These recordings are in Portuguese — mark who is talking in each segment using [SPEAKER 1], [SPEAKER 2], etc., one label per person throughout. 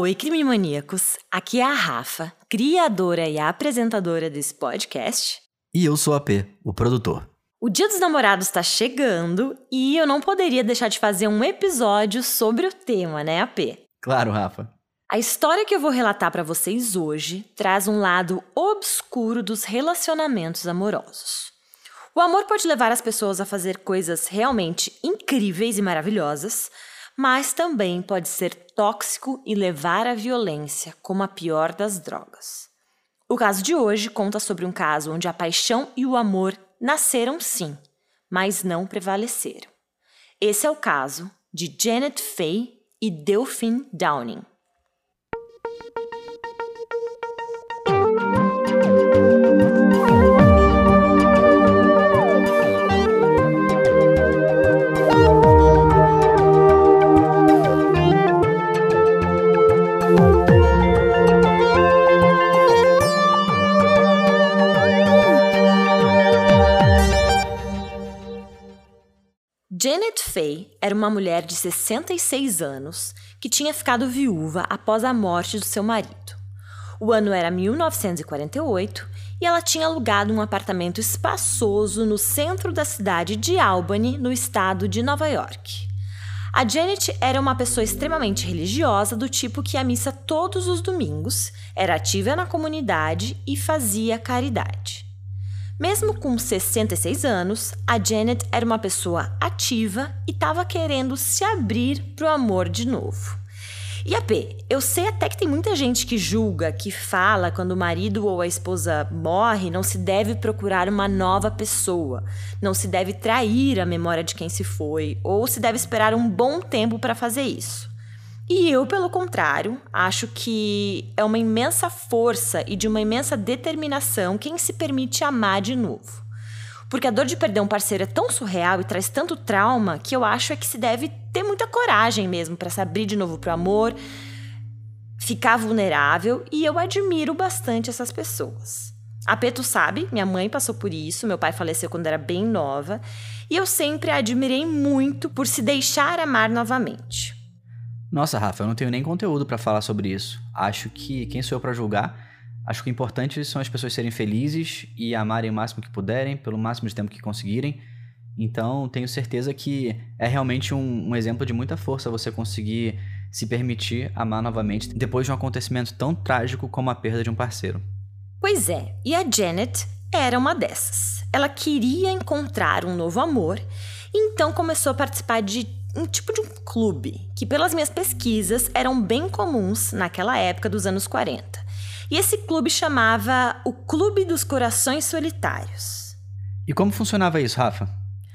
[SPEAKER 1] Oi, crime maníacos! Aqui é a Rafa, criadora e apresentadora desse podcast.
[SPEAKER 2] E eu sou a P, o produtor.
[SPEAKER 1] O Dia dos Namorados está chegando e eu não poderia deixar de fazer um episódio sobre o tema, né, AP?
[SPEAKER 2] Claro, Rafa.
[SPEAKER 1] A história que eu vou relatar para vocês hoje traz um lado obscuro dos relacionamentos amorosos. O amor pode levar as pessoas a fazer coisas realmente incríveis e maravilhosas, mas também pode ser tóxico e levar à violência, como a pior das drogas. O caso de hoje conta sobre um caso onde a paixão e o amor nasceram sim, mas não prevaleceram. Esse é o caso de Janet Fay e Delphine Downing. Janet Fay era uma mulher de 66 anos que tinha ficado viúva após a morte do seu marido. O ano era 1948 e ela tinha alugado um apartamento espaçoso no centro da cidade de Albany, no estado de Nova York. A Janet era uma pessoa extremamente religiosa, do tipo que ia à missa todos os domingos, era ativa na comunidade e fazia caridade. Mesmo com 66 anos, a Janet era uma pessoa ativa e estava querendo se abrir para o amor de novo. E a P, eu sei até que tem muita gente que julga, que fala quando o marido ou a esposa morre, não se deve procurar uma nova pessoa, não se deve trair a memória de quem se foi, ou se deve esperar um bom tempo para fazer isso. E eu, pelo contrário, acho que é uma imensa força e de uma imensa determinação quem se permite amar de novo. Porque a dor de perder um parceiro é tão surreal e traz tanto trauma que eu acho é que se deve ter muita coragem mesmo para se abrir de novo pro amor, ficar vulnerável, e eu admiro bastante essas pessoas. A Peto sabe, minha mãe passou por isso, meu pai faleceu quando era bem nova, e eu sempre a admirei muito por se deixar amar novamente.
[SPEAKER 2] Nossa, Rafa, eu não tenho nem conteúdo para falar sobre isso. Acho que quem sou eu para julgar? Acho que o importante são as pessoas serem felizes e amarem o máximo que puderem, pelo máximo de tempo que conseguirem. Então, tenho certeza que é realmente um, um exemplo de muita força você conseguir se permitir amar novamente depois de um acontecimento tão trágico como a perda de um parceiro.
[SPEAKER 1] Pois é, e a Janet era uma dessas. Ela queria encontrar um novo amor, então começou a participar de um tipo de um clube, que pelas minhas pesquisas eram bem comuns naquela época dos anos 40. E esse clube chamava o Clube dos Corações Solitários.
[SPEAKER 2] E como funcionava isso, Rafa?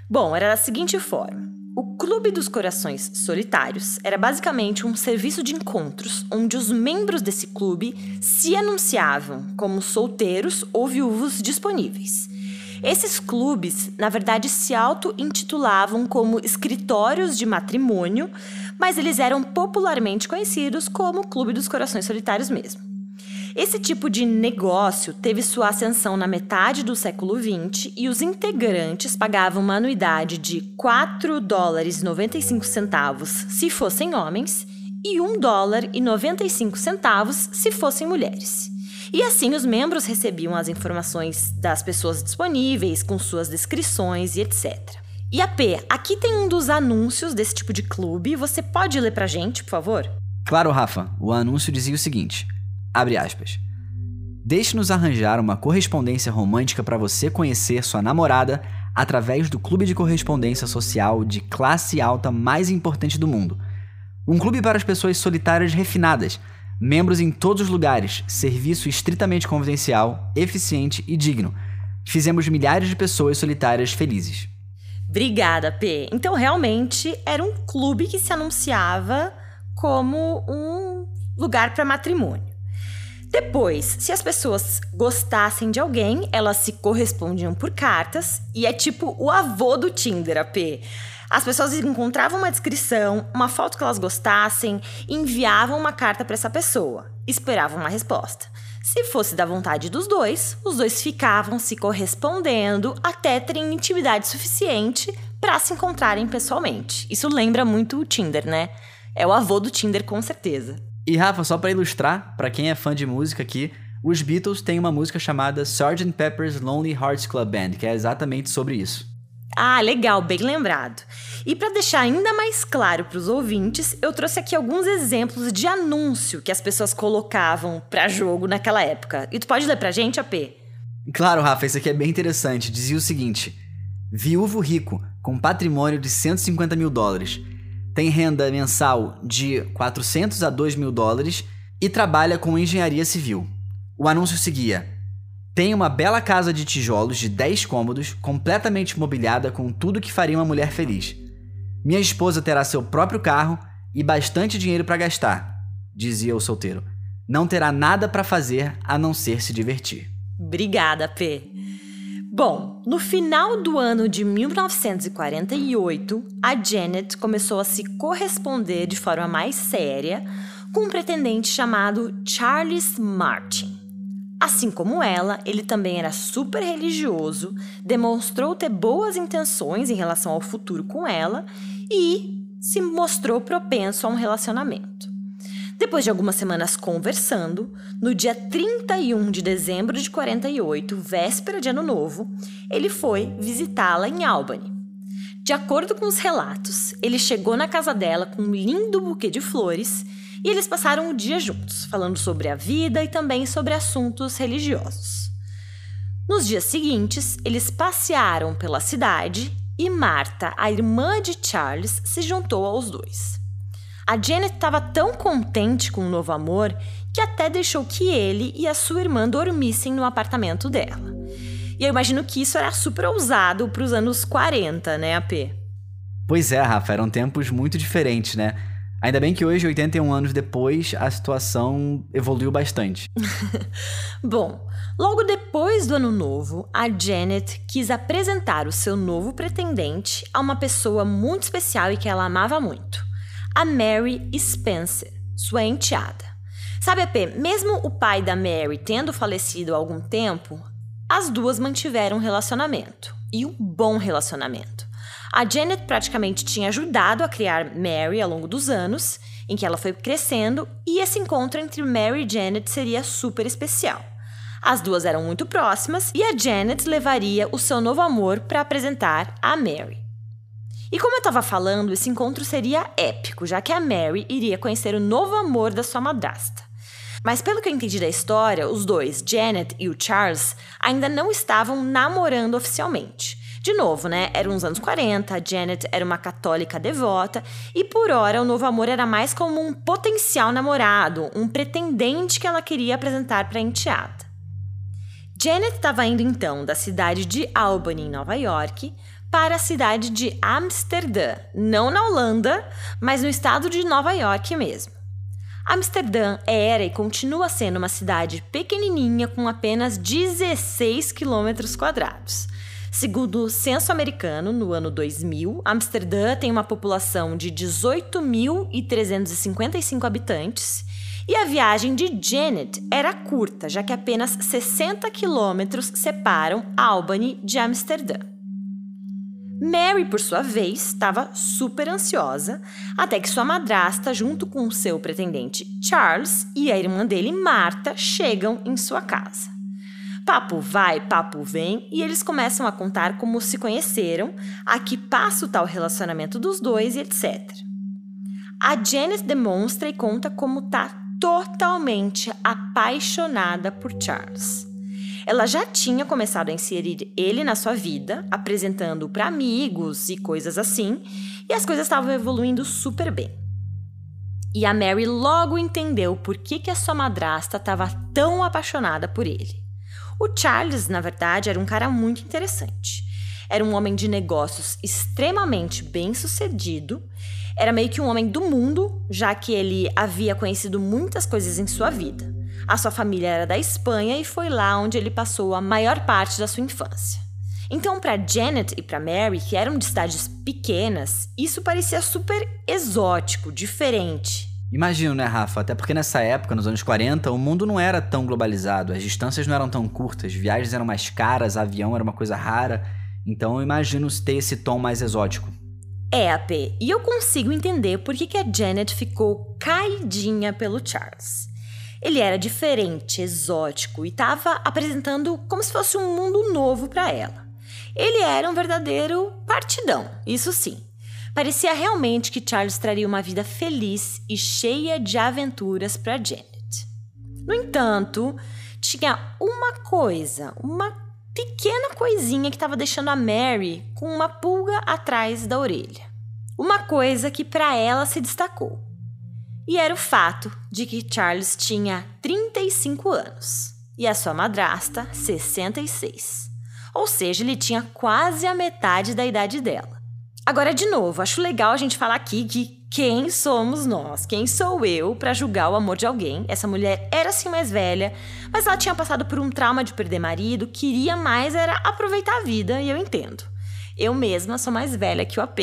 [SPEAKER 1] Bom, era da seguinte forma. O Clube dos Corações Solitários era basicamente um serviço de encontros onde os membros desse clube se anunciavam como solteiros ou viúvos disponíveis. Esses clubes, na verdade, se auto-intitulavam como escritórios de matrimônio, mas eles eram popularmente conhecidos como Clube dos Corações Solitários mesmo. Esse tipo de negócio teve sua ascensão na metade do século XX e os integrantes pagavam uma anuidade de 4 dólares e 95 centavos se fossem homens e 1 dólar e 95 centavos se fossem mulheres. E assim os membros recebiam as informações das pessoas disponíveis, com suas descrições e etc. E a P, aqui tem um dos anúncios desse tipo de clube. Você pode ler pra gente, por favor?
[SPEAKER 2] Claro, Rafa. O anúncio dizia o seguinte: abre aspas. Deixe-nos arranjar uma correspondência romântica para você conhecer sua namorada através do clube de correspondência social de classe alta mais importante do mundo. Um clube para as pessoas solitárias refinadas Membros em todos os lugares, serviço estritamente confidencial, eficiente e digno. Fizemos milhares de pessoas solitárias felizes.
[SPEAKER 1] Obrigada, P. Então, realmente, era um clube que se anunciava como um lugar para matrimônio. Depois, se as pessoas gostassem de alguém, elas se correspondiam por cartas e é tipo o avô do Tinder, AP. As pessoas encontravam uma descrição, uma foto que elas gostassem, enviavam uma carta para essa pessoa, esperavam uma resposta. Se fosse da vontade dos dois, os dois ficavam se correspondendo até terem intimidade suficiente para se encontrarem pessoalmente. Isso lembra muito o Tinder, né? É o avô do Tinder, com certeza.
[SPEAKER 2] E Rafa, só para ilustrar, para quem é fã de música aqui, os Beatles têm uma música chamada Sgt. Pepper's Lonely Hearts Club Band, que é exatamente sobre isso.
[SPEAKER 1] Ah, legal, bem lembrado. E para deixar ainda mais claro para os ouvintes, eu trouxe aqui alguns exemplos de anúncio que as pessoas colocavam para jogo naquela época. E tu pode ler pra gente, AP?
[SPEAKER 2] Claro, Rafa, isso aqui é bem interessante. Dizia o seguinte: Viúvo rico, com patrimônio de 150 mil dólares, tem renda mensal de 400 a 2 mil dólares e trabalha com engenharia civil. O anúncio seguia: Tem uma bela casa de tijolos de 10 cômodos, completamente mobiliada com tudo que faria uma mulher feliz. Minha esposa terá seu próprio carro e bastante dinheiro para gastar, dizia o solteiro. Não terá nada para fazer a não ser se divertir.
[SPEAKER 1] Obrigada, P. Bom, no final do ano de 1948, a Janet começou a se corresponder de forma mais séria com um pretendente chamado Charles Martin. Assim como ela, ele também era super religioso, demonstrou ter boas intenções em relação ao futuro com ela e se mostrou propenso a um relacionamento. Depois de algumas semanas conversando, no dia 31 de dezembro de 48, véspera de Ano Novo, ele foi visitá-la em Albany. De acordo com os relatos, ele chegou na casa dela com um lindo buquê de flores e eles passaram o dia juntos, falando sobre a vida e também sobre assuntos religiosos. Nos dias seguintes, eles passearam pela cidade e Marta, a irmã de Charles, se juntou aos dois. A Janet estava tão contente com o novo amor que até deixou que ele e a sua irmã dormissem no apartamento dela. E eu imagino que isso era super ousado para os anos 40, né, AP?
[SPEAKER 2] Pois é, Rafa, eram tempos muito diferentes, né? Ainda bem que hoje, 81 anos depois, a situação evoluiu bastante.
[SPEAKER 1] Bom, logo depois do ano novo, a Janet quis apresentar o seu novo pretendente a uma pessoa muito especial e que ela amava muito: a Mary Spencer, sua enteada. Sabe, AP, mesmo o pai da Mary tendo falecido há algum tempo, as duas mantiveram um relacionamento e um bom relacionamento. A Janet praticamente tinha ajudado a criar Mary ao longo dos anos em que ela foi crescendo, e esse encontro entre Mary e Janet seria super especial. As duas eram muito próximas e a Janet levaria o seu novo amor para apresentar a Mary. E como eu estava falando, esse encontro seria épico, já que a Mary iria conhecer o novo amor da sua madrasta. Mas pelo que eu entendi da história, os dois, Janet e o Charles, ainda não estavam namorando oficialmente. De novo, né? Eram os anos 40, a Janet era uma católica devota e por hora o novo amor era mais como um potencial namorado, um pretendente que ela queria apresentar para a enteada. Janet estava indo então da cidade de Albany, em Nova York, para a cidade de Amsterdã, não na Holanda, mas no estado de Nova York mesmo. Amsterdã era e continua sendo uma cidade pequenininha com apenas 16 quilômetros quadrados. Segundo o censo americano, no ano 2000, Amsterdã tem uma população de 18.355 habitantes e a viagem de Janet era curta, já que apenas 60 quilômetros separam Albany de Amsterdã. Mary, por sua vez, estava super ansiosa, até que sua madrasta, junto com seu pretendente Charles e a irmã dele, Marta, chegam em sua casa. Papo vai, papo vem, e eles começam a contar como se conheceram, a que passo tal relacionamento dos dois e etc. A Janice demonstra e conta como tá totalmente apaixonada por Charles. Ela já tinha começado a inserir ele na sua vida, apresentando-o para amigos e coisas assim, e as coisas estavam evoluindo super bem. E a Mary logo entendeu por que, que a sua madrasta estava tão apaixonada por ele. O Charles, na verdade, era um cara muito interessante. Era um homem de negócios extremamente bem sucedido. Era meio que um homem do mundo, já que ele havia conhecido muitas coisas em sua vida. A sua família era da Espanha e foi lá onde ele passou a maior parte da sua infância. Então, para Janet e para Mary, que eram de cidades pequenas, isso parecia super exótico, diferente.
[SPEAKER 2] Imagino, né, Rafa? Até porque nessa época, nos anos 40, o mundo não era tão globalizado, as distâncias não eram tão curtas, viagens eram mais caras, avião era uma coisa rara. Então eu imagino ter esse tom mais exótico.
[SPEAKER 1] É, AP, e eu consigo entender por que, que a Janet ficou caidinha pelo Charles. Ele era diferente, exótico e estava apresentando como se fosse um mundo novo para ela. Ele era um verdadeiro partidão, isso sim. Parecia realmente que Charles traria uma vida feliz e cheia de aventuras para Janet. No entanto, tinha uma coisa, uma pequena coisinha que estava deixando a Mary com uma pulga atrás da orelha. Uma coisa que para ela se destacou. E era o fato de que Charles tinha 35 anos e a sua madrasta 66. Ou seja, ele tinha quase a metade da idade dela. Agora, de novo, acho legal a gente falar aqui que quem somos nós? Quem sou eu para julgar o amor de alguém? Essa mulher era sim mais velha, mas ela tinha passado por um trauma de perder marido, queria mais era aproveitar a vida, e eu entendo. Eu mesma sou mais velha que o AP.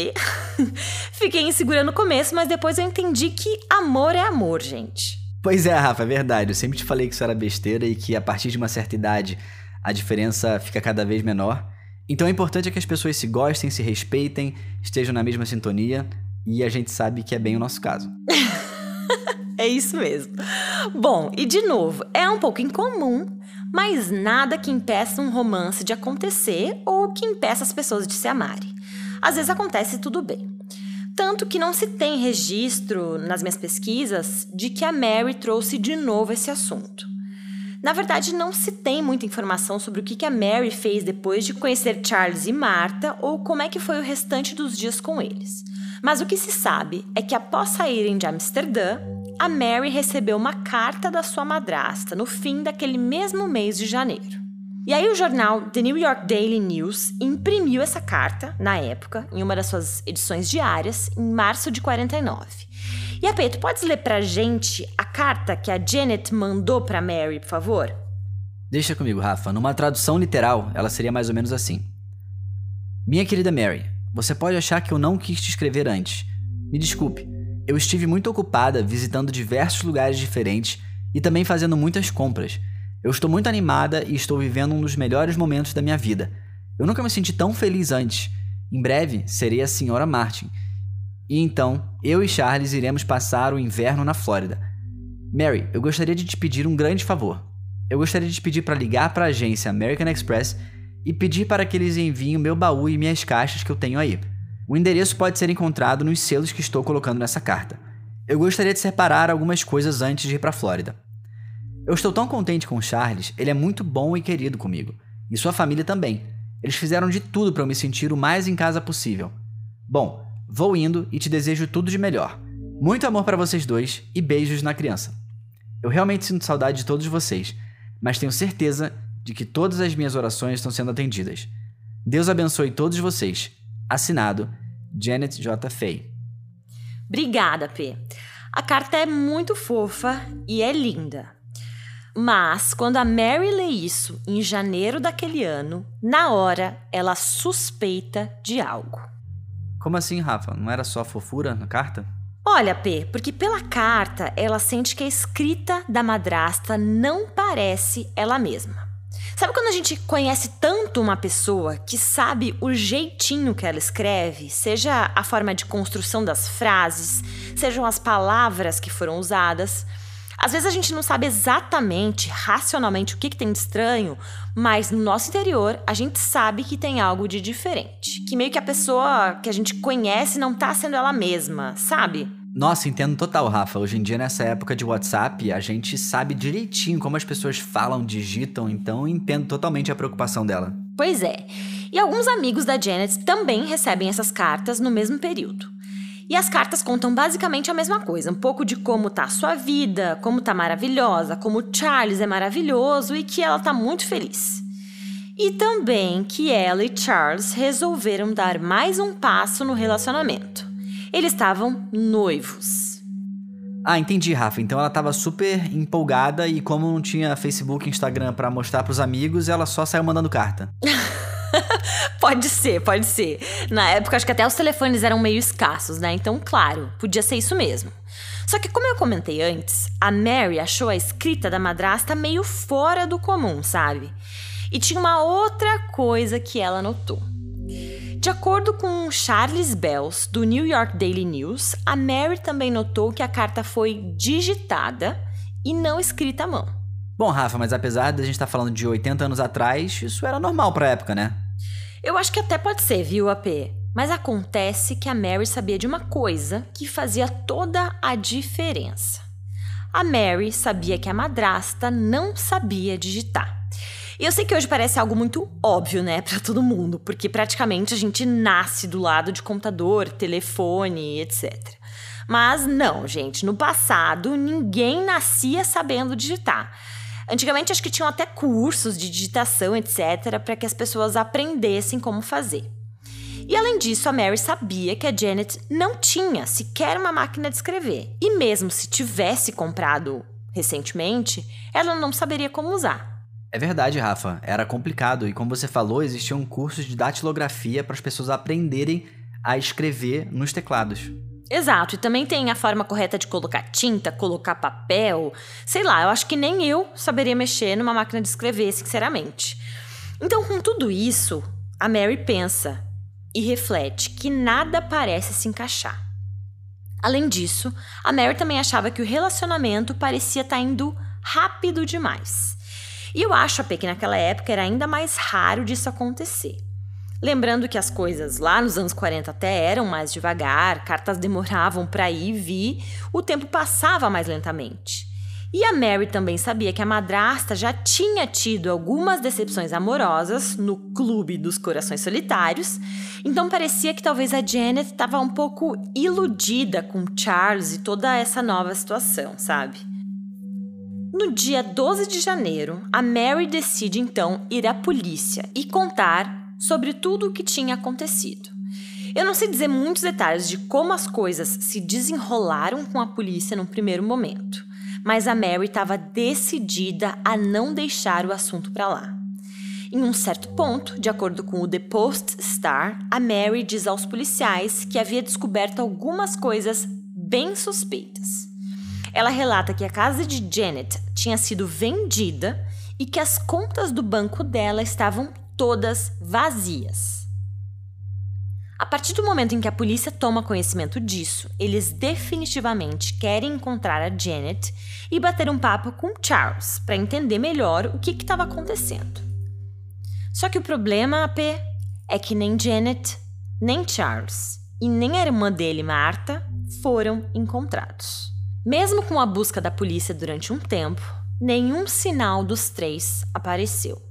[SPEAKER 1] Fiquei insegura no começo, mas depois eu entendi que amor é amor, gente.
[SPEAKER 2] Pois é, Rafa, é verdade. Eu sempre te falei que isso era besteira e que a partir de uma certa idade a diferença fica cada vez menor. Então é importante que as pessoas se gostem, se respeitem, estejam na mesma sintonia, e a gente sabe que é bem o nosso caso.
[SPEAKER 1] é isso mesmo. Bom, e de novo, é um pouco incomum, mas nada que impeça um romance de acontecer ou que impeça as pessoas de se amarem. Às vezes acontece tudo bem. Tanto que não se tem registro nas minhas pesquisas de que a Mary trouxe de novo esse assunto. Na verdade, não se tem muita informação sobre o que a Mary fez depois de conhecer Charles e Martha ou como é que foi o restante dos dias com eles. Mas o que se sabe é que após saírem de Amsterdã, a Mary recebeu uma carta da sua madrasta no fim daquele mesmo mês de janeiro. E aí o jornal The New York Daily News imprimiu essa carta, na época, em uma das suas edições diárias, em março de 49. E a Peito, podes ler pra gente a carta que a Janet mandou pra Mary, por favor?
[SPEAKER 2] Deixa comigo, Rafa. Numa tradução literal, ela seria mais ou menos assim: Minha querida Mary, você pode achar que eu não quis te escrever antes. Me desculpe, eu estive muito ocupada visitando diversos lugares diferentes e também fazendo muitas compras. Eu estou muito animada e estou vivendo um dos melhores momentos da minha vida. Eu nunca me senti tão feliz antes. Em breve serei a senhora Martin. E então, eu e Charles iremos passar o inverno na Flórida. Mary, eu gostaria de te pedir um grande favor. Eu gostaria de te pedir para ligar para a agência American Express e pedir para que eles enviem o meu baú e minhas caixas que eu tenho aí. O endereço pode ser encontrado nos selos que estou colocando nessa carta. Eu gostaria de separar algumas coisas antes de ir para a Flórida. Eu estou tão contente com o Charles, ele é muito bom e querido comigo. E sua família também. Eles fizeram de tudo para eu me sentir o mais em casa possível. Bom, vou indo e te desejo tudo de melhor. Muito amor para vocês dois e beijos na criança. Eu realmente sinto saudade de todos vocês, mas tenho certeza de que todas as minhas orações estão sendo atendidas. Deus abençoe todos vocês. Assinado Janet J. Fay.
[SPEAKER 1] Obrigada, P. A carta é muito fofa e é linda. Mas quando a Mary lê isso em janeiro daquele ano, na hora ela suspeita de algo.
[SPEAKER 2] Como assim, Rafa? Não era só fofura na carta?
[SPEAKER 1] Olha, P, porque pela carta ela sente que a escrita da madrasta não parece ela mesma. Sabe quando a gente conhece tanto uma pessoa que sabe o jeitinho que ela escreve, seja a forma de construção das frases, sejam as palavras que foram usadas? Às vezes a gente não sabe exatamente, racionalmente, o que, que tem de estranho, mas no nosso interior a gente sabe que tem algo de diferente. Que meio que a pessoa que a gente conhece não tá sendo ela mesma, sabe?
[SPEAKER 2] Nossa, entendo total, Rafa. Hoje em dia, nessa época de WhatsApp, a gente sabe direitinho como as pessoas falam, digitam, então entendo totalmente a preocupação dela.
[SPEAKER 1] Pois é. E alguns amigos da Janet também recebem essas cartas no mesmo período. E as cartas contam basicamente a mesma coisa, um pouco de como tá a sua vida, como tá maravilhosa, como Charles é maravilhoso e que ela tá muito feliz. E também que ela e Charles resolveram dar mais um passo no relacionamento. Eles estavam noivos.
[SPEAKER 2] Ah, entendi, Rafa. Então ela estava super empolgada e como não tinha Facebook e Instagram para mostrar para os amigos, ela só saiu mandando carta.
[SPEAKER 1] pode ser, pode ser. Na época, acho que até os telefones eram meio escassos, né? Então, claro, podia ser isso mesmo. Só que, como eu comentei antes, a Mary achou a escrita da madrasta meio fora do comum, sabe? E tinha uma outra coisa que ela notou De acordo com Charles Bells, do New York Daily News, a Mary também notou que a carta foi digitada e não escrita à mão.
[SPEAKER 2] Bom, Rafa, mas apesar de a gente estar tá falando de 80 anos atrás, isso era normal pra época, né?
[SPEAKER 1] Eu acho que até pode ser, viu, AP? Mas acontece que a Mary sabia de uma coisa que fazia toda a diferença. A Mary sabia que a madrasta não sabia digitar. E eu sei que hoje parece algo muito óbvio, né, para todo mundo, porque praticamente a gente nasce do lado de computador, telefone, etc. Mas não, gente, no passado ninguém nascia sabendo digitar. Antigamente acho que tinham até cursos de digitação, etc, para que as pessoas aprendessem como fazer. E além disso, a Mary sabia que a Janet não tinha sequer uma máquina de escrever. E mesmo se tivesse comprado recentemente, ela não saberia como usar.
[SPEAKER 2] É verdade, Rafa. Era complicado e, como você falou, existiam cursos de datilografia para as pessoas aprenderem a escrever nos teclados.
[SPEAKER 1] Exato, e também tem a forma correta de colocar tinta, colocar papel. Sei lá, eu acho que nem eu saberia mexer numa máquina de escrever, sinceramente. Então, com tudo isso, a Mary pensa e reflete que nada parece se encaixar. Além disso, a Mary também achava que o relacionamento parecia estar tá indo rápido demais. E eu acho que naquela época era ainda mais raro disso acontecer. Lembrando que as coisas lá nos anos 40 até eram mais devagar, cartas demoravam para ir e vir, o tempo passava mais lentamente. E a Mary também sabia que a madrasta já tinha tido algumas decepções amorosas no clube dos corações solitários, então parecia que talvez a Janet estava um pouco iludida com Charles e toda essa nova situação, sabe? No dia 12 de janeiro, a Mary decide então ir à polícia e contar sobre tudo o que tinha acontecido. Eu não sei dizer muitos detalhes de como as coisas se desenrolaram com a polícia no primeiro momento, mas a Mary estava decidida a não deixar o assunto para lá. Em um certo ponto, de acordo com o The Post Star, a Mary diz aos policiais que havia descoberto algumas coisas bem suspeitas. Ela relata que a casa de Janet tinha sido vendida e que as contas do banco dela estavam todas vazias. A partir do momento em que a polícia toma conhecimento disso, eles definitivamente querem encontrar a Janet e bater um papo com Charles para entender melhor o que estava acontecendo. Só que o problema, AP, é que nem Janet, nem Charles e nem a irmã dele, Marta, foram encontrados. Mesmo com a busca da polícia durante um tempo, nenhum sinal dos três apareceu.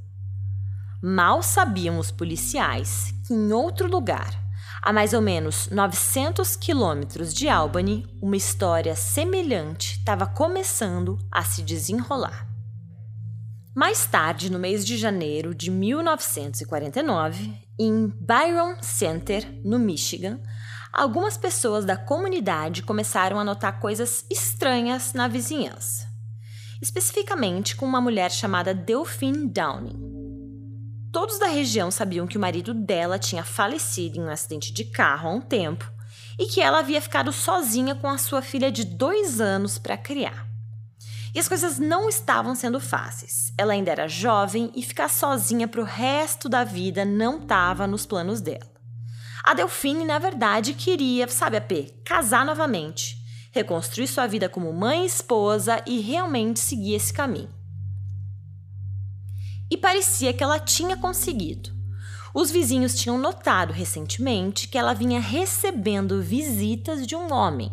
[SPEAKER 1] Mal sabiam os policiais que em outro lugar, a mais ou menos 900 quilômetros de Albany, uma história semelhante estava começando a se desenrolar. Mais tarde, no mês de janeiro de 1949, em Byron Center, no Michigan, algumas pessoas da comunidade começaram a notar coisas estranhas na vizinhança, especificamente com uma mulher chamada Delphine Downing. Todos da região sabiam que o marido dela tinha falecido em um acidente de carro há um tempo e que ela havia ficado sozinha com a sua filha de dois anos para criar. E as coisas não estavam sendo fáceis. Ela ainda era jovem e ficar sozinha para o resto da vida não estava nos planos dela. A Delfine, na verdade, queria, sabe, a P, casar novamente, reconstruir sua vida como mãe e esposa e realmente seguir esse caminho. E parecia que ela tinha conseguido. Os vizinhos tinham notado recentemente que ela vinha recebendo visitas de um homem.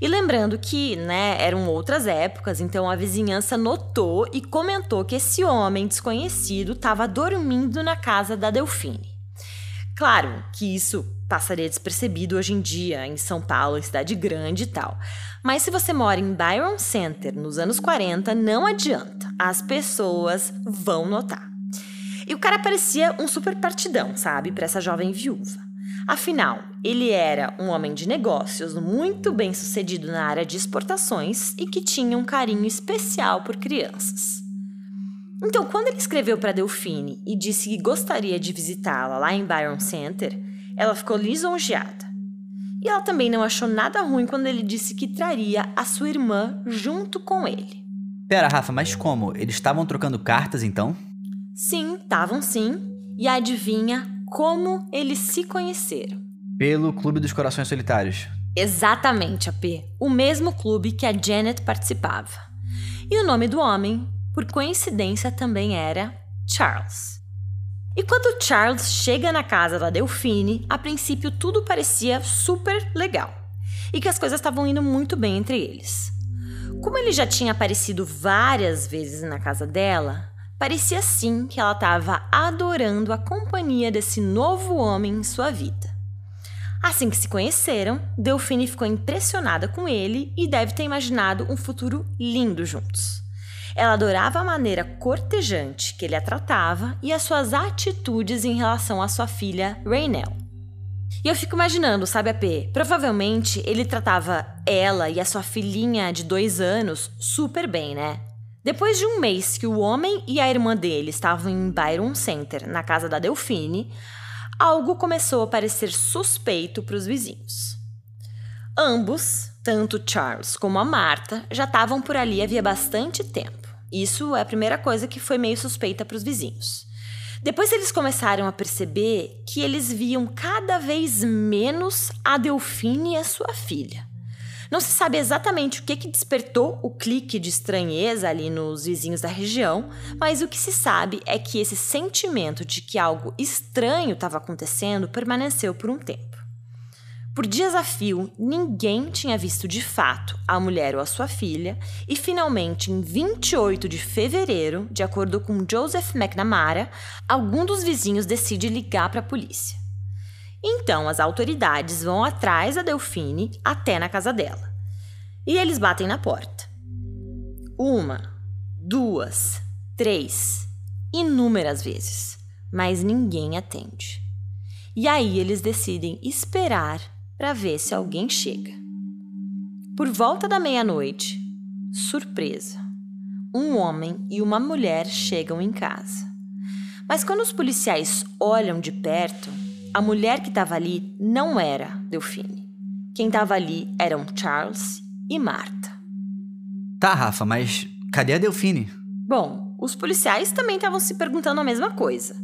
[SPEAKER 1] E lembrando que, né, eram outras épocas, então a vizinhança notou e comentou que esse homem desconhecido estava dormindo na casa da Delfine. Claro que isso passaria despercebido hoje em dia em São Paulo, em cidade grande e tal. Mas se você mora em Byron Center nos anos 40, não adianta. As pessoas vão notar. E o cara parecia um super partidão, sabe, para essa jovem viúva. Afinal, ele era um homem de negócios muito bem sucedido na área de exportações e que tinha um carinho especial por crianças. Então, quando ele escreveu para Delfine e disse que gostaria de visitá-la lá em Byron Center, ela ficou lisonjeada. E ela também não achou nada ruim quando ele disse que traria a sua irmã junto com ele.
[SPEAKER 2] Pera, Rafa, mas como? Eles estavam trocando cartas então?
[SPEAKER 1] Sim, estavam sim. E adivinha como eles se conheceram.
[SPEAKER 2] Pelo Clube dos Corações Solitários.
[SPEAKER 1] Exatamente, AP. O mesmo clube que a Janet participava. E o nome do homem, por coincidência, também era Charles. E quando Charles chega na casa da Delphine, a princípio tudo parecia super legal e que as coisas estavam indo muito bem entre eles. Como ele já tinha aparecido várias vezes na casa dela, parecia sim que ela estava adorando a companhia desse novo homem em sua vida. Assim que se conheceram, Delphine ficou impressionada com ele e deve ter imaginado um futuro lindo juntos. Ela adorava a maneira cortejante que ele a tratava e as suas atitudes em relação à sua filha Raynell. E eu fico imaginando, sabe, a P? Provavelmente ele tratava ela e a sua filhinha de dois anos super bem, né? Depois de um mês que o homem e a irmã dele estavam em Byron Center, na casa da Delphine, algo começou a parecer suspeito para os vizinhos. Ambos, tanto Charles como a Marta, já estavam por ali havia bastante tempo. Isso é a primeira coisa que foi meio suspeita para os vizinhos. Depois eles começaram a perceber que eles viam cada vez menos a Delfine e a sua filha. Não se sabe exatamente o que, que despertou o clique de estranheza ali nos vizinhos da região, mas o que se sabe é que esse sentimento de que algo estranho estava acontecendo permaneceu por um tempo. Por dias a fio, ninguém tinha visto de fato a mulher ou a sua filha, e finalmente, em 28 de fevereiro, de acordo com Joseph McNamara, algum dos vizinhos decide ligar para a polícia. Então, as autoridades vão atrás da Delfine até na casa dela. E eles batem na porta. Uma, duas, três, inúmeras vezes, mas ninguém atende. E aí eles decidem esperar para ver se alguém chega. Por volta da meia-noite, surpresa, um homem e uma mulher chegam em casa. Mas quando os policiais olham de perto, a mulher que estava ali não era Delfine. Quem estava ali eram Charles e Marta.
[SPEAKER 2] Tá, Rafa, mas cadê a Delfine?
[SPEAKER 1] Bom, os policiais também estavam se perguntando a mesma coisa.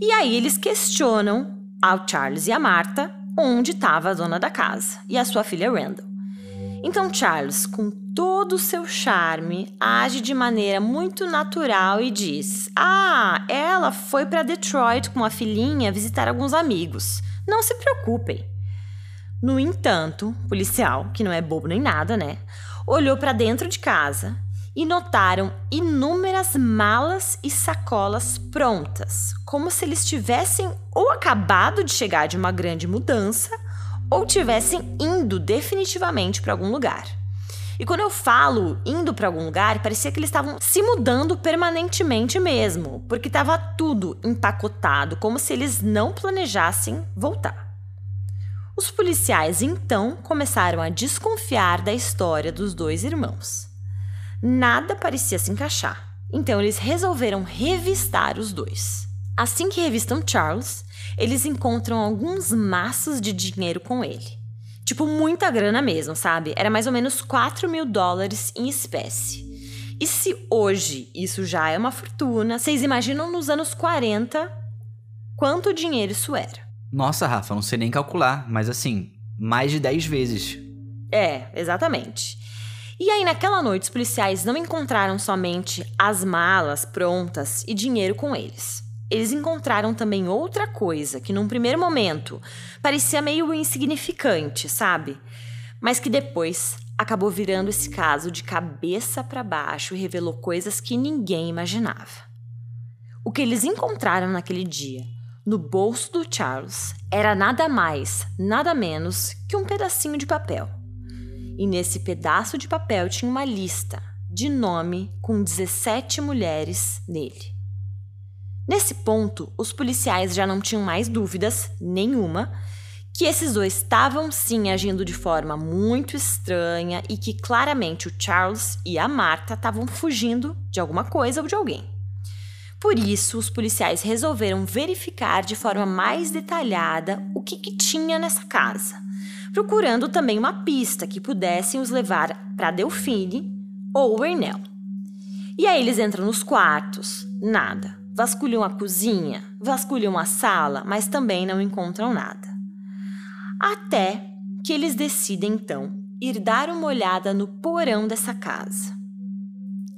[SPEAKER 1] E aí eles questionam ao Charles e a Marta onde estava a dona da casa e a sua filha Randall. Então Charles, com todo o seu charme, age de maneira muito natural e diz: Ah, ela foi para Detroit com a filhinha visitar alguns amigos. Não se preocupem. No entanto, o policial, que não é bobo nem nada, né, olhou para dentro de casa e notaram inúmeras malas e sacolas prontas, como se eles tivessem ou acabado de chegar de uma grande mudança ou tivessem indo definitivamente para algum lugar. E quando eu falo indo para algum lugar, parecia que eles estavam se mudando permanentemente mesmo, porque estava tudo empacotado, como se eles não planejassem voltar. Os policiais então começaram a desconfiar da história dos dois irmãos. Nada parecia se encaixar, então eles resolveram revistar os dois. Assim que revistam Charles, eles encontram alguns maços de dinheiro com ele. Tipo, muita grana mesmo, sabe? Era mais ou menos 4 mil dólares em espécie. E se hoje isso já é uma fortuna, vocês imaginam nos anos 40 quanto dinheiro isso era?
[SPEAKER 2] Nossa, Rafa, não sei nem calcular, mas assim, mais de 10 vezes.
[SPEAKER 1] É, exatamente. E aí, naquela noite, os policiais não encontraram somente as malas prontas e dinheiro com eles. Eles encontraram também outra coisa que, num primeiro momento, parecia meio insignificante, sabe? Mas que depois acabou virando esse caso de cabeça para baixo e revelou coisas que ninguém imaginava. O que eles encontraram naquele dia, no bolso do Charles, era nada mais, nada menos que um pedacinho de papel e nesse pedaço de papel tinha uma lista de nome com 17 mulheres nele. Nesse ponto, os policiais já não tinham mais dúvidas nenhuma que esses dois estavam sim agindo de forma muito estranha e que claramente o Charles e a Marta estavam fugindo de alguma coisa ou de alguém. Por isso, os policiais resolveram verificar de forma mais detalhada o que, que tinha nessa casa procurando também uma pista que pudessem os levar para Delfine ou Ernel. E aí eles entram nos quartos, nada. vasculham a cozinha, vasculham a sala, mas também não encontram nada. Até que eles decidem então ir dar uma olhada no porão dessa casa.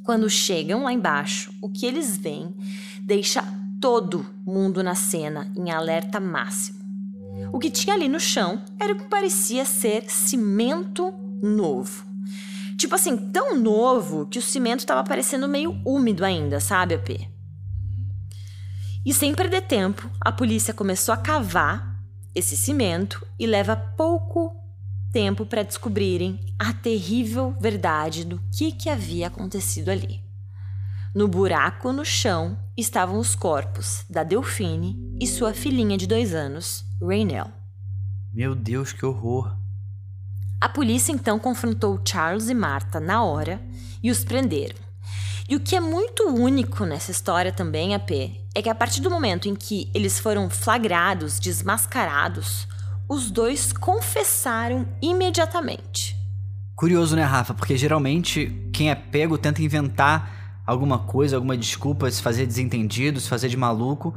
[SPEAKER 1] Quando chegam lá embaixo, o que eles veem deixa todo mundo na cena em alerta máximo. O que tinha ali no chão era o que parecia ser cimento novo. Tipo assim, tão novo que o cimento estava parecendo meio úmido ainda, sabe, AP? E sem perder tempo, a polícia começou a cavar esse cimento e leva pouco tempo para descobrirem a terrível verdade do que, que havia acontecido ali. No buraco no chão estavam os corpos da Delfine e sua filhinha de dois anos, Raynell.
[SPEAKER 2] Meu Deus, que horror!
[SPEAKER 1] A polícia então confrontou Charles e Marta na hora e os prenderam. E o que é muito único nessa história também, AP, é que a partir do momento em que eles foram flagrados, desmascarados, os dois confessaram imediatamente.
[SPEAKER 2] Curioso, né, Rafa? Porque geralmente quem é pego tenta inventar alguma coisa, alguma desculpa, se fazer desentendido, se fazer de maluco.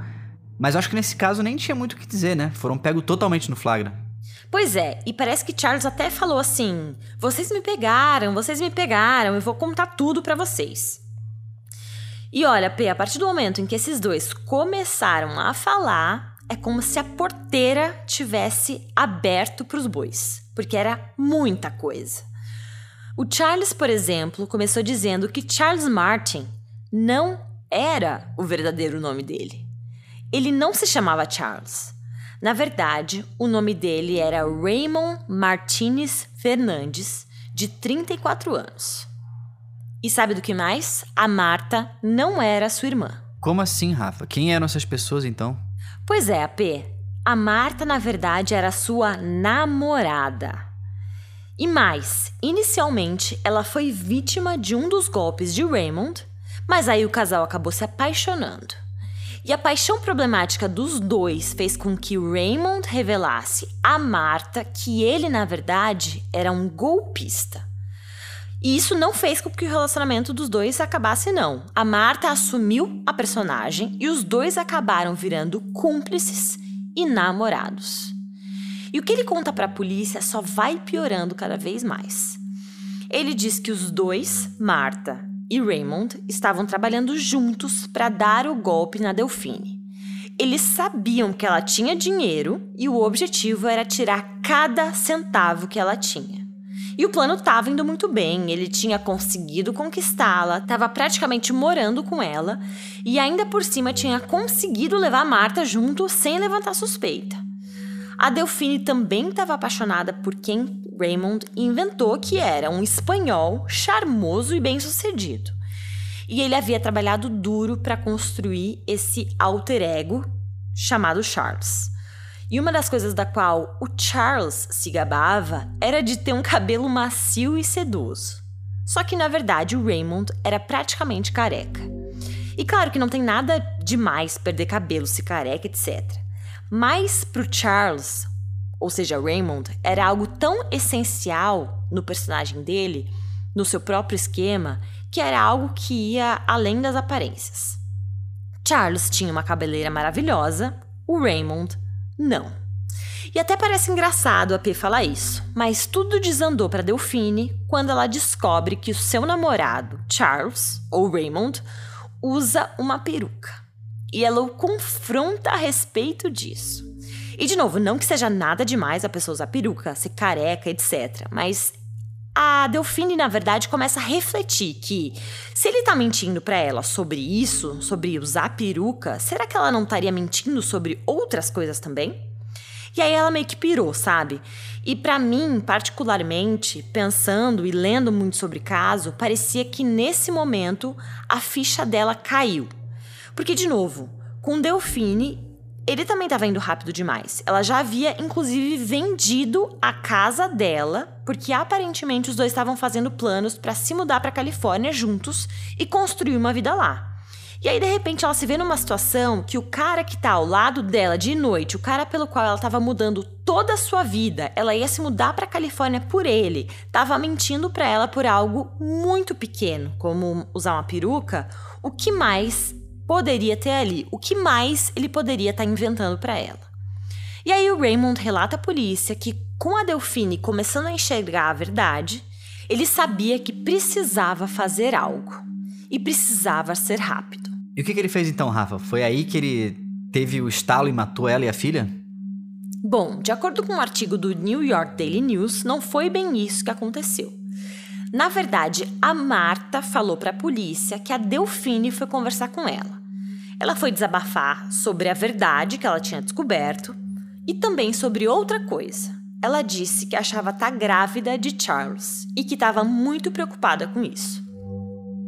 [SPEAKER 2] Mas acho que nesse caso nem tinha muito o que dizer, né? Foram pegos totalmente no flagra.
[SPEAKER 1] Pois é, e parece que Charles até falou assim: "Vocês me pegaram, vocês me pegaram, eu vou contar tudo para vocês". E olha, P, a partir do momento em que esses dois começaram a falar, é como se a porteira tivesse aberto para os bois, porque era muita coisa. O Charles, por exemplo, começou dizendo que Charles Martin não era o verdadeiro nome dele. Ele não se chamava Charles. Na verdade, o nome dele era Raymond Martinez Fernandes, de 34 anos. E sabe do que mais? A Marta não era sua irmã.
[SPEAKER 2] Como assim, Rafa? Quem eram essas pessoas então?
[SPEAKER 1] Pois é, AP. A Marta, na verdade, era sua namorada. E mais, inicialmente ela foi vítima de um dos golpes de Raymond, mas aí o casal acabou se apaixonando. E a paixão problemática dos dois fez com que Raymond revelasse a Marta que ele, na verdade, era um golpista. E isso não fez com que o relacionamento dos dois acabasse, não. A Marta assumiu a personagem e os dois acabaram virando cúmplices e namorados. E o que ele conta para a polícia só vai piorando cada vez mais. Ele diz que os dois, Marta e Raymond, estavam trabalhando juntos para dar o golpe na Delfine. Eles sabiam que ela tinha dinheiro e o objetivo era tirar cada centavo que ela tinha. E o plano estava indo muito bem, ele tinha conseguido conquistá-la, estava praticamente morando com ela e ainda por cima tinha conseguido levar Marta junto sem levantar suspeita. A Delfine também estava apaixonada por quem Raymond inventou que era um espanhol charmoso e bem-sucedido. E ele havia trabalhado duro para construir esse alter ego chamado Charles. E uma das coisas da qual o Charles se gabava era de ter um cabelo macio e sedoso. Só que na verdade o Raymond era praticamente careca. E claro que não tem nada demais perder cabelo, se careca, etc. Mas para o Charles, ou seja, Raymond, era algo tão essencial no personagem dele, no seu próprio esquema, que era algo que ia além das aparências. Charles tinha uma cabeleira maravilhosa, o Raymond não. E até parece engraçado a P falar isso, mas tudo desandou para Delphine quando ela descobre que o seu namorado, Charles, ou Raymond, usa uma peruca e ela o confronta a respeito disso. E de novo, não que seja nada demais a pessoa usar peruca, ser careca, etc. Mas a Delfine, na verdade, começa a refletir que se ele tá mentindo para ela sobre isso, sobre usar peruca, será que ela não estaria mentindo sobre outras coisas também? E aí ela meio que pirou, sabe? E para mim, particularmente, pensando e lendo muito sobre o caso, parecia que nesse momento a ficha dela caiu. Porque, de novo, com Delfine, ele também estava indo rápido demais. Ela já havia, inclusive, vendido a casa dela, porque aparentemente os dois estavam fazendo planos para se mudar para Califórnia juntos e construir uma vida lá. E aí, de repente, ela se vê numa situação que o cara que tá ao lado dela de noite, o cara pelo qual ela estava mudando toda a sua vida, ela ia se mudar para Califórnia por ele, tava mentindo para ela por algo muito pequeno, como usar uma peruca. O que mais poderia ter ali? O que mais ele poderia estar tá inventando para ela? E aí o Raymond relata à polícia que, com a Delfine começando a enxergar a verdade, ele sabia que precisava fazer algo. E precisava ser rápido.
[SPEAKER 2] E o que, que ele fez então, Rafa? Foi aí que ele teve o estalo e matou ela e a filha?
[SPEAKER 1] Bom, de acordo com um artigo do New York Daily News, não foi bem isso que aconteceu. Na verdade, a Marta falou para a polícia que a Delfine foi conversar com ela. Ela foi desabafar sobre a verdade que ela tinha descoberto e também sobre outra coisa. Ela disse que achava estar tá grávida de Charles e que estava muito preocupada com isso.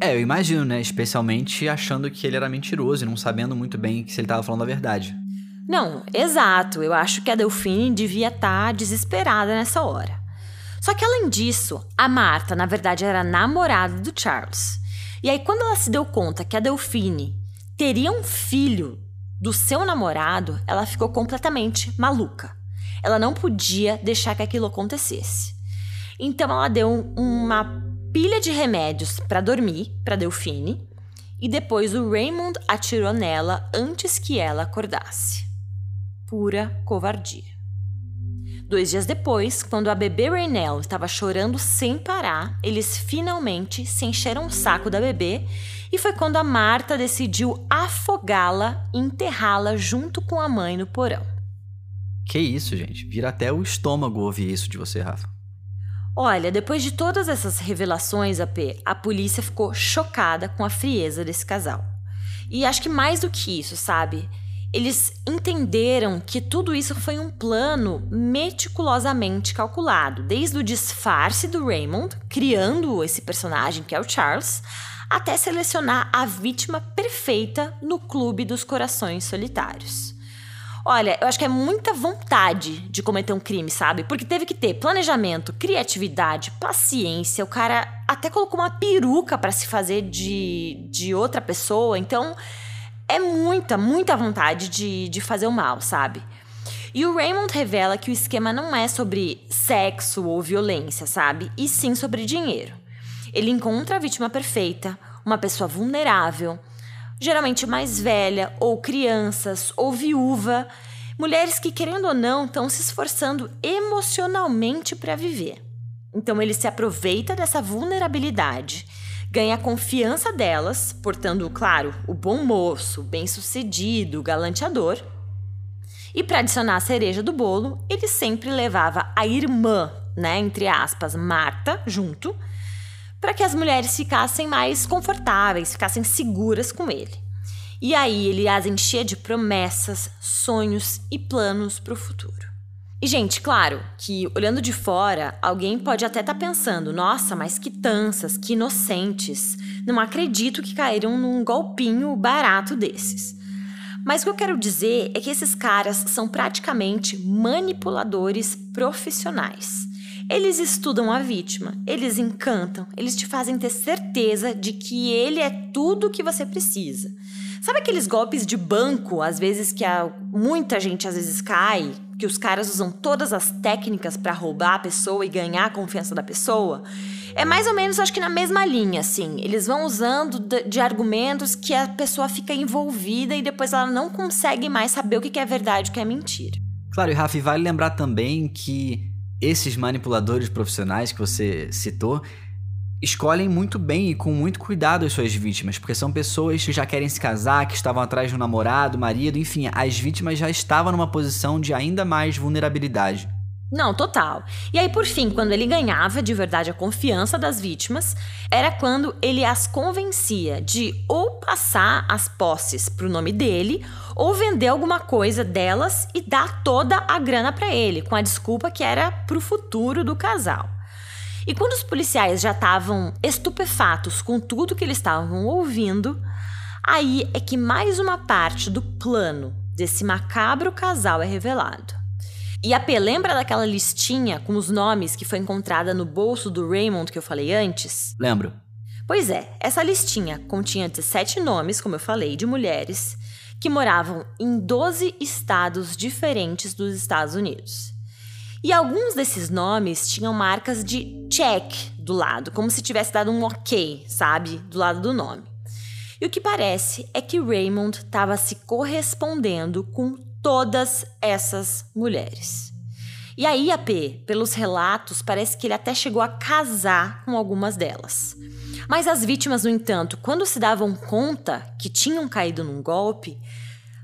[SPEAKER 2] É, eu imagino, né? Especialmente achando que ele era mentiroso e não sabendo muito bem se ele estava falando a verdade.
[SPEAKER 1] Não, exato. Eu acho que a Delfine devia estar tá desesperada nessa hora. Só que além disso, a Marta, na verdade, era namorada do Charles. E aí, quando ela se deu conta que a Delfine teria um filho do seu namorado, ela ficou completamente maluca. Ela não podia deixar que aquilo acontecesse. Então, ela deu uma pilha de remédios para dormir para Delfine e depois o Raymond atirou nela antes que ela acordasse pura covardia. Dois dias depois, quando a bebê Raynell estava chorando sem parar, eles finalmente se encheram o saco da bebê e foi quando a Marta decidiu afogá-la e enterrá-la junto com a mãe no porão.
[SPEAKER 2] Que isso, gente? Vira até o estômago ouvir isso de você, Rafa.
[SPEAKER 1] Olha, depois de todas essas revelações, AP, a polícia ficou chocada com a frieza desse casal. E acho que mais do que isso, sabe? Eles entenderam que tudo isso foi um plano meticulosamente calculado, desde o disfarce do Raymond, criando esse personagem que é o Charles, até selecionar a vítima perfeita no clube dos corações solitários. Olha, eu acho que é muita vontade de cometer um crime, sabe? Porque teve que ter planejamento, criatividade, paciência. O cara até colocou uma peruca para se fazer de, de outra pessoa. Então, é muita, muita vontade de, de fazer o mal, sabe? E o Raymond revela que o esquema não é sobre sexo ou violência, sabe? E sim sobre dinheiro. Ele encontra a vítima perfeita, uma pessoa vulnerável, geralmente mais velha, ou crianças, ou viúva, mulheres que, querendo ou não, estão se esforçando emocionalmente para viver. Então ele se aproveita dessa vulnerabilidade ganha a confiança delas, portando, claro, o bom moço, bem-sucedido, galanteador. E para adicionar a cereja do bolo, ele sempre levava a irmã, né, entre aspas, Marta, junto, para que as mulheres ficassem mais confortáveis, ficassem seguras com ele. E aí ele as enchia de promessas, sonhos e planos para o futuro. E, gente, claro que olhando de fora, alguém pode até estar tá pensando: nossa, mas que tanças, que inocentes. Não acredito que caíram num golpinho barato desses. Mas o que eu quero dizer é que esses caras são praticamente manipuladores profissionais. Eles estudam a vítima, eles encantam, eles te fazem ter certeza de que ele é tudo o que você precisa. Sabe aqueles golpes de banco, às vezes que a, muita gente às vezes cai, que os caras usam todas as técnicas para roubar a pessoa e ganhar a confiança da pessoa? É mais ou menos, acho que na mesma linha, assim. Eles vão usando de, de argumentos que a pessoa fica envolvida e depois ela não consegue mais saber o que é verdade e o que é mentira.
[SPEAKER 2] Claro, e Rafa, vale lembrar também que esses manipuladores profissionais que você citou, escolhem muito bem e com muito cuidado as suas vítimas, porque são pessoas que já querem se casar, que estavam atrás de um namorado, marido, enfim, as vítimas já estavam numa posição de ainda mais vulnerabilidade.
[SPEAKER 1] Não, total. E aí, por fim, quando ele ganhava de verdade a confiança das vítimas, era quando ele as convencia de ou passar as posses pro nome dele, ou vender alguma coisa delas e dar toda a grana para ele, com a desculpa que era pro futuro do casal. E quando os policiais já estavam estupefatos com tudo que eles estavam ouvindo, aí é que mais uma parte do plano desse macabro casal é revelado. E a P lembra daquela listinha com os nomes que foi encontrada no bolso do Raymond que eu falei antes?
[SPEAKER 2] Lembro.
[SPEAKER 1] Pois é, essa listinha continha 17 nomes, como eu falei, de mulheres que moravam em 12 estados diferentes dos Estados Unidos. E alguns desses nomes tinham marcas de check do lado, como se tivesse dado um ok, sabe? Do lado do nome. E o que parece é que Raymond estava se correspondendo com todas essas mulheres. E aí, AP, pelos relatos, parece que ele até chegou a casar com algumas delas. Mas as vítimas, no entanto, quando se davam conta que tinham caído num golpe,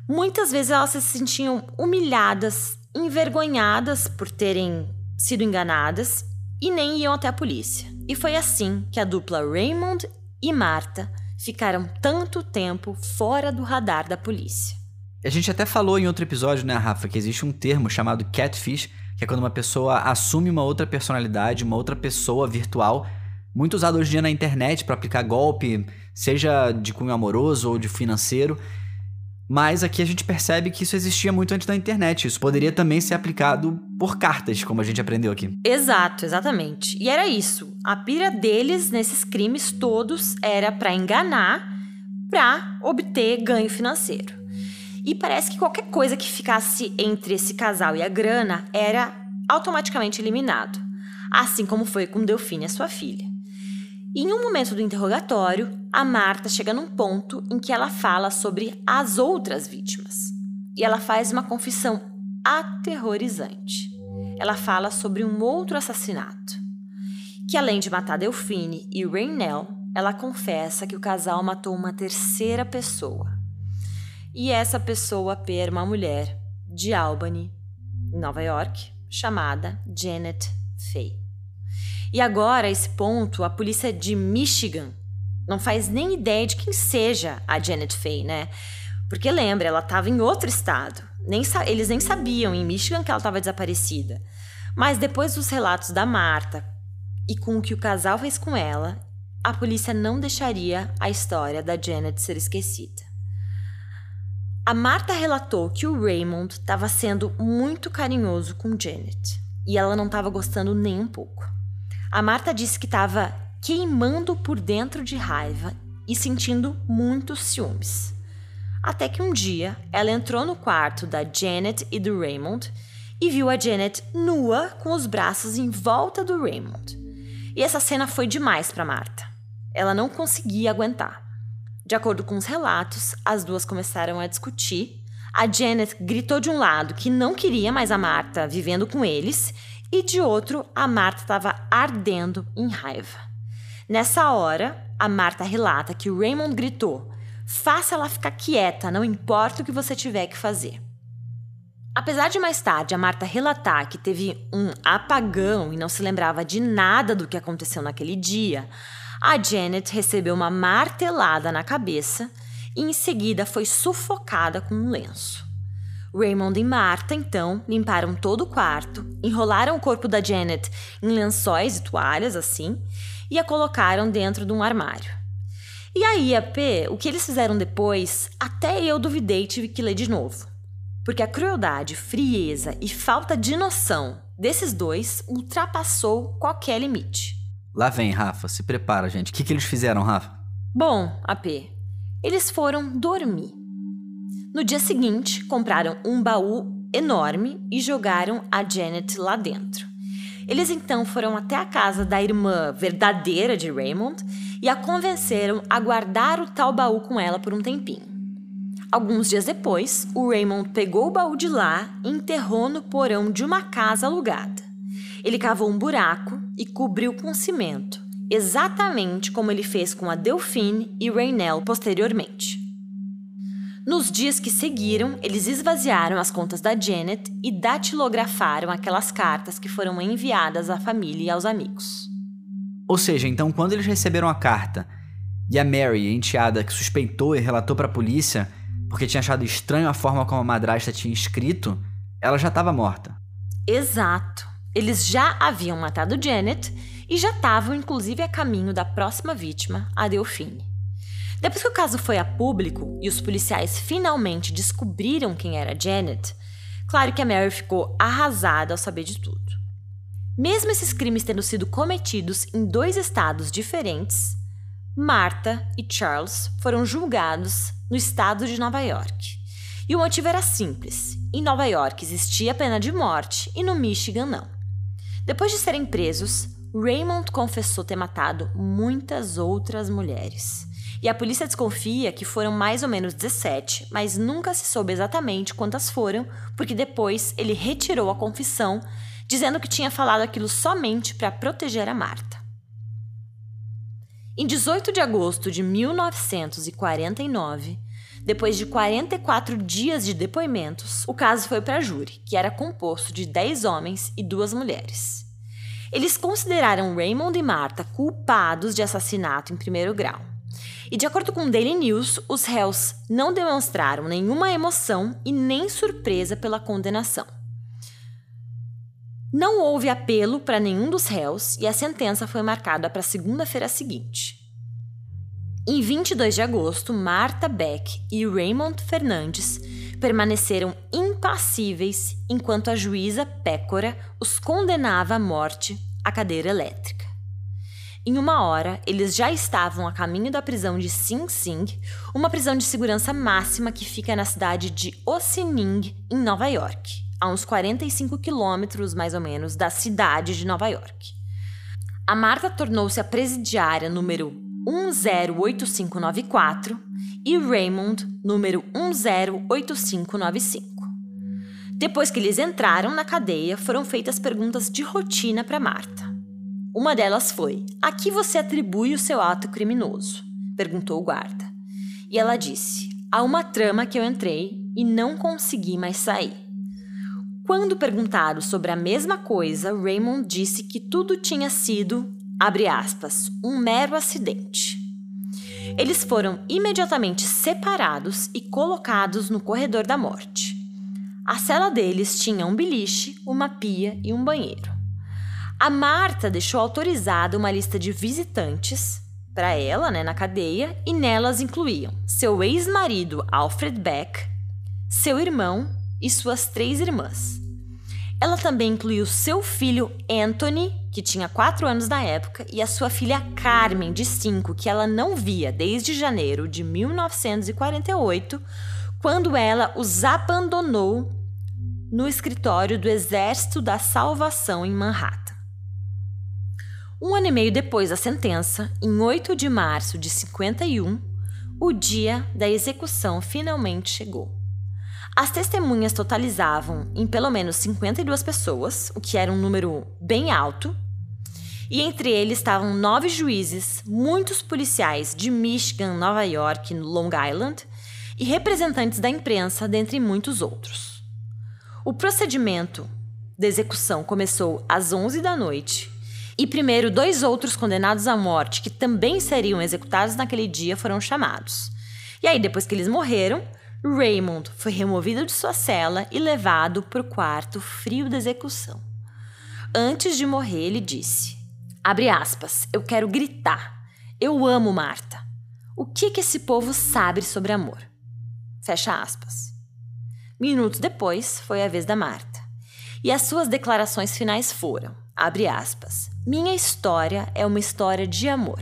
[SPEAKER 1] muitas vezes elas se sentiam humilhadas, envergonhadas por terem sido enganadas e nem iam até a polícia. E foi assim que a dupla Raymond e Marta ficaram tanto tempo fora do radar da polícia.
[SPEAKER 2] A gente até falou em outro episódio, né, Rafa, que existe um termo chamado catfish, que é quando uma pessoa assume uma outra personalidade, uma outra pessoa virtual, muito usado hoje em dia na internet para aplicar golpe, seja de cunho amoroso ou de financeiro. Mas aqui a gente percebe que isso existia muito antes da internet. Isso poderia também ser aplicado por cartas, como a gente aprendeu aqui.
[SPEAKER 1] Exato, exatamente. E era isso. A pira deles nesses crimes todos era para enganar, para obter ganho financeiro. E parece que qualquer coisa que ficasse entre esse casal e a grana era automaticamente eliminado, assim como foi com Delfine, a sua filha. Em um momento do interrogatório, a Marta chega num ponto em que ela fala sobre as outras vítimas. E ela faz uma confissão aterrorizante. Ela fala sobre um outro assassinato. Que além de matar Delphine e Rainell, ela confessa que o casal matou uma terceira pessoa. E essa pessoa era uma mulher de Albany, Nova York, chamada Janet Faye. E agora, a esse ponto, a polícia de Michigan não faz nem ideia de quem seja a Janet Faye, né? Porque lembra, ela estava em outro estado. Nem eles nem sabiam em Michigan que ela estava desaparecida. Mas depois dos relatos da Marta e com o que o casal fez com ela, a polícia não deixaria a história da Janet ser esquecida. A Marta relatou que o Raymond estava sendo muito carinhoso com Janet e ela não estava gostando nem um pouco. A Marta disse que estava queimando por dentro de raiva e sentindo muitos ciúmes. Até que um dia ela entrou no quarto da Janet e do Raymond e viu a Janet nua com os braços em volta do Raymond. E essa cena foi demais para Marta. Ela não conseguia aguentar. De acordo com os relatos, as duas começaram a discutir. A Janet gritou de um lado que não queria mais a Marta vivendo com eles e de outro, a Marta estava ardendo em raiva. Nessa hora, a Marta relata que o Raymond gritou: Faça ela ficar quieta, não importa o que você tiver que fazer. Apesar de mais tarde a Marta relatar que teve um apagão e não se lembrava de nada do que aconteceu naquele dia, a Janet recebeu uma martelada na cabeça e em seguida foi sufocada com um lenço. Raymond e Marta, então, limparam todo o quarto, enrolaram o corpo da Janet em lençóis e toalhas, assim, e a colocaram dentro de um armário. E aí, AP, o que eles fizeram depois, até eu duvidei e tive que ler de novo. Porque a crueldade, frieza e falta de noção desses dois ultrapassou qualquer limite.
[SPEAKER 2] Lá vem, Rafa, se prepara, gente. O que, que eles fizeram, Rafa?
[SPEAKER 1] Bom, AP, eles foram dormir. No dia seguinte, compraram um baú enorme e jogaram a Janet lá dentro. Eles então foram até a casa da irmã verdadeira de Raymond e a convenceram a guardar o tal baú com ela por um tempinho. Alguns dias depois, o Raymond pegou o baú de lá e enterrou no porão de uma casa alugada. Ele cavou um buraco e cobriu com cimento, exatamente como ele fez com a Delphine e Raynell posteriormente. Nos dias que seguiram, eles esvaziaram as contas da Janet e datilografaram aquelas cartas que foram enviadas à família e aos amigos.
[SPEAKER 2] Ou seja, então quando eles receberam a carta e a Mary, a enteada, que suspeitou e relatou para a polícia porque tinha achado estranho a forma como a madrasta tinha escrito, ela já estava morta.
[SPEAKER 1] Exato. Eles já haviam matado Janet e já estavam, inclusive, a caminho da próxima vítima, a Delphine. Depois que o caso foi a público e os policiais finalmente descobriram quem era Janet, claro que a Mary ficou arrasada ao saber de tudo. Mesmo esses crimes tendo sido cometidos em dois estados diferentes, Martha e Charles foram julgados no estado de Nova York. E o motivo era simples: em Nova York existia pena de morte e no Michigan não. Depois de serem presos, Raymond confessou ter matado muitas outras mulheres E a polícia desconfia que foram mais ou menos 17, mas nunca se soube exatamente quantas foram, porque depois ele retirou a confissão, dizendo que tinha falado aquilo somente para proteger a Marta. Em 18 de agosto de 1949, depois de 44 dias de depoimentos, o caso foi para a júri, que era composto de 10 homens e duas mulheres. Eles consideraram Raymond e Marta culpados de assassinato em primeiro grau. E de acordo com o Daily News, os réus não demonstraram nenhuma emoção e nem surpresa pela condenação. Não houve apelo para nenhum dos réus e a sentença foi marcada para segunda-feira seguinte. Em 22 de agosto, Marta Beck e Raymond Fernandes permaneceram impassíveis enquanto a juíza Pécora os condenava à morte à cadeira elétrica. Em uma hora, eles já estavam a caminho da prisão de Sing Sing, uma prisão de segurança máxima que fica na cidade de Ossining, em Nova York, a uns 45 quilômetros mais ou menos da cidade de Nova York. A Marta tornou-se a presidiária número 108594 e Raymond número 108595. Depois que eles entraram na cadeia, foram feitas perguntas de rotina para Marta. Uma delas foi: A que você atribui o seu ato criminoso? perguntou o guarda. E ela disse: A uma trama que eu entrei e não consegui mais sair. Quando perguntado sobre a mesma coisa, Raymond disse que tudo tinha sido, abre aspas, um mero acidente. Eles foram imediatamente separados e colocados no corredor da morte. A cela deles tinha um beliche, uma pia e um banheiro. A Marta deixou autorizada uma lista de visitantes para ela, né, na cadeia, e nelas incluíam seu ex-marido Alfred Beck, seu irmão e suas três irmãs. Ela também incluiu seu filho Anthony, que tinha 4 anos na época, e a sua filha Carmen, de 5, que ela não via desde janeiro de 1948, quando ela os abandonou no escritório do Exército da Salvação em Manhattan. Um ano e meio depois da sentença, em 8 de março de 51, o dia da execução finalmente chegou. As testemunhas totalizavam em pelo menos 52 pessoas, o que era um número bem alto, e entre eles estavam nove juízes, muitos policiais de Michigan, Nova York e Long Island e representantes da imprensa, dentre muitos outros. O procedimento da execução começou às 11 da noite e primeiro, dois outros condenados à morte, que também seriam executados naquele dia, foram chamados. E aí, depois que eles morreram, Raymond foi removido de sua cela e levado para o quarto frio da execução. Antes de morrer, ele disse: Abre aspas, eu quero gritar. Eu amo Marta. O que, que esse povo sabe sobre amor? Fecha aspas. Minutos depois, foi a vez da Marta. E as suas declarações finais foram: abre aspas. Minha história é uma história de amor,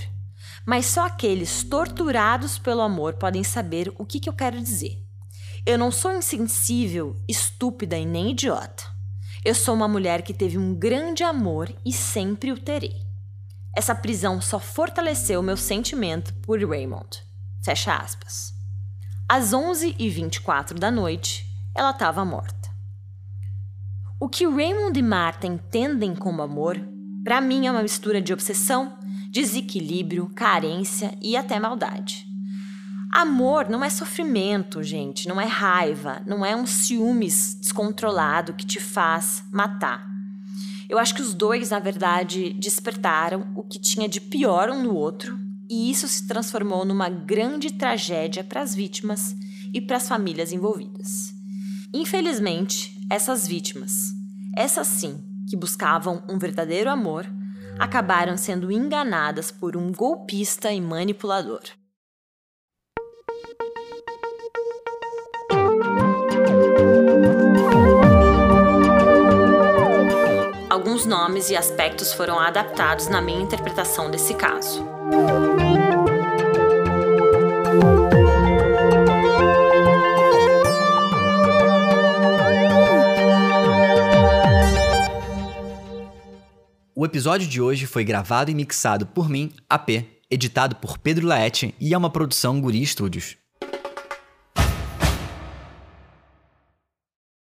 [SPEAKER 1] mas só aqueles torturados pelo amor podem saber o que, que eu quero dizer. Eu não sou insensível, estúpida e nem idiota. Eu sou uma mulher que teve um grande amor e sempre o terei. Essa prisão só fortaleceu meu sentimento por Raymond. Fecha aspas. Às 11h24 da noite, ela estava morta. O que Raymond e Marta entendem como amor para mim é uma mistura de obsessão, desequilíbrio, carência e até maldade. Amor não é sofrimento, gente, não é raiva, não é um ciúmes descontrolado que te faz matar. Eu acho que os dois, na verdade, despertaram o que tinha de pior um no outro, e isso se transformou numa grande tragédia para as vítimas e para as famílias envolvidas. Infelizmente, essas vítimas, essas sim, que buscavam um verdadeiro amor, acabaram sendo enganadas por um golpista e manipulador. Alguns nomes e aspectos foram adaptados na minha interpretação desse caso.
[SPEAKER 2] O episódio de hoje foi gravado e mixado por mim, AP, editado por Pedro Laete e é uma produção Guri Studios.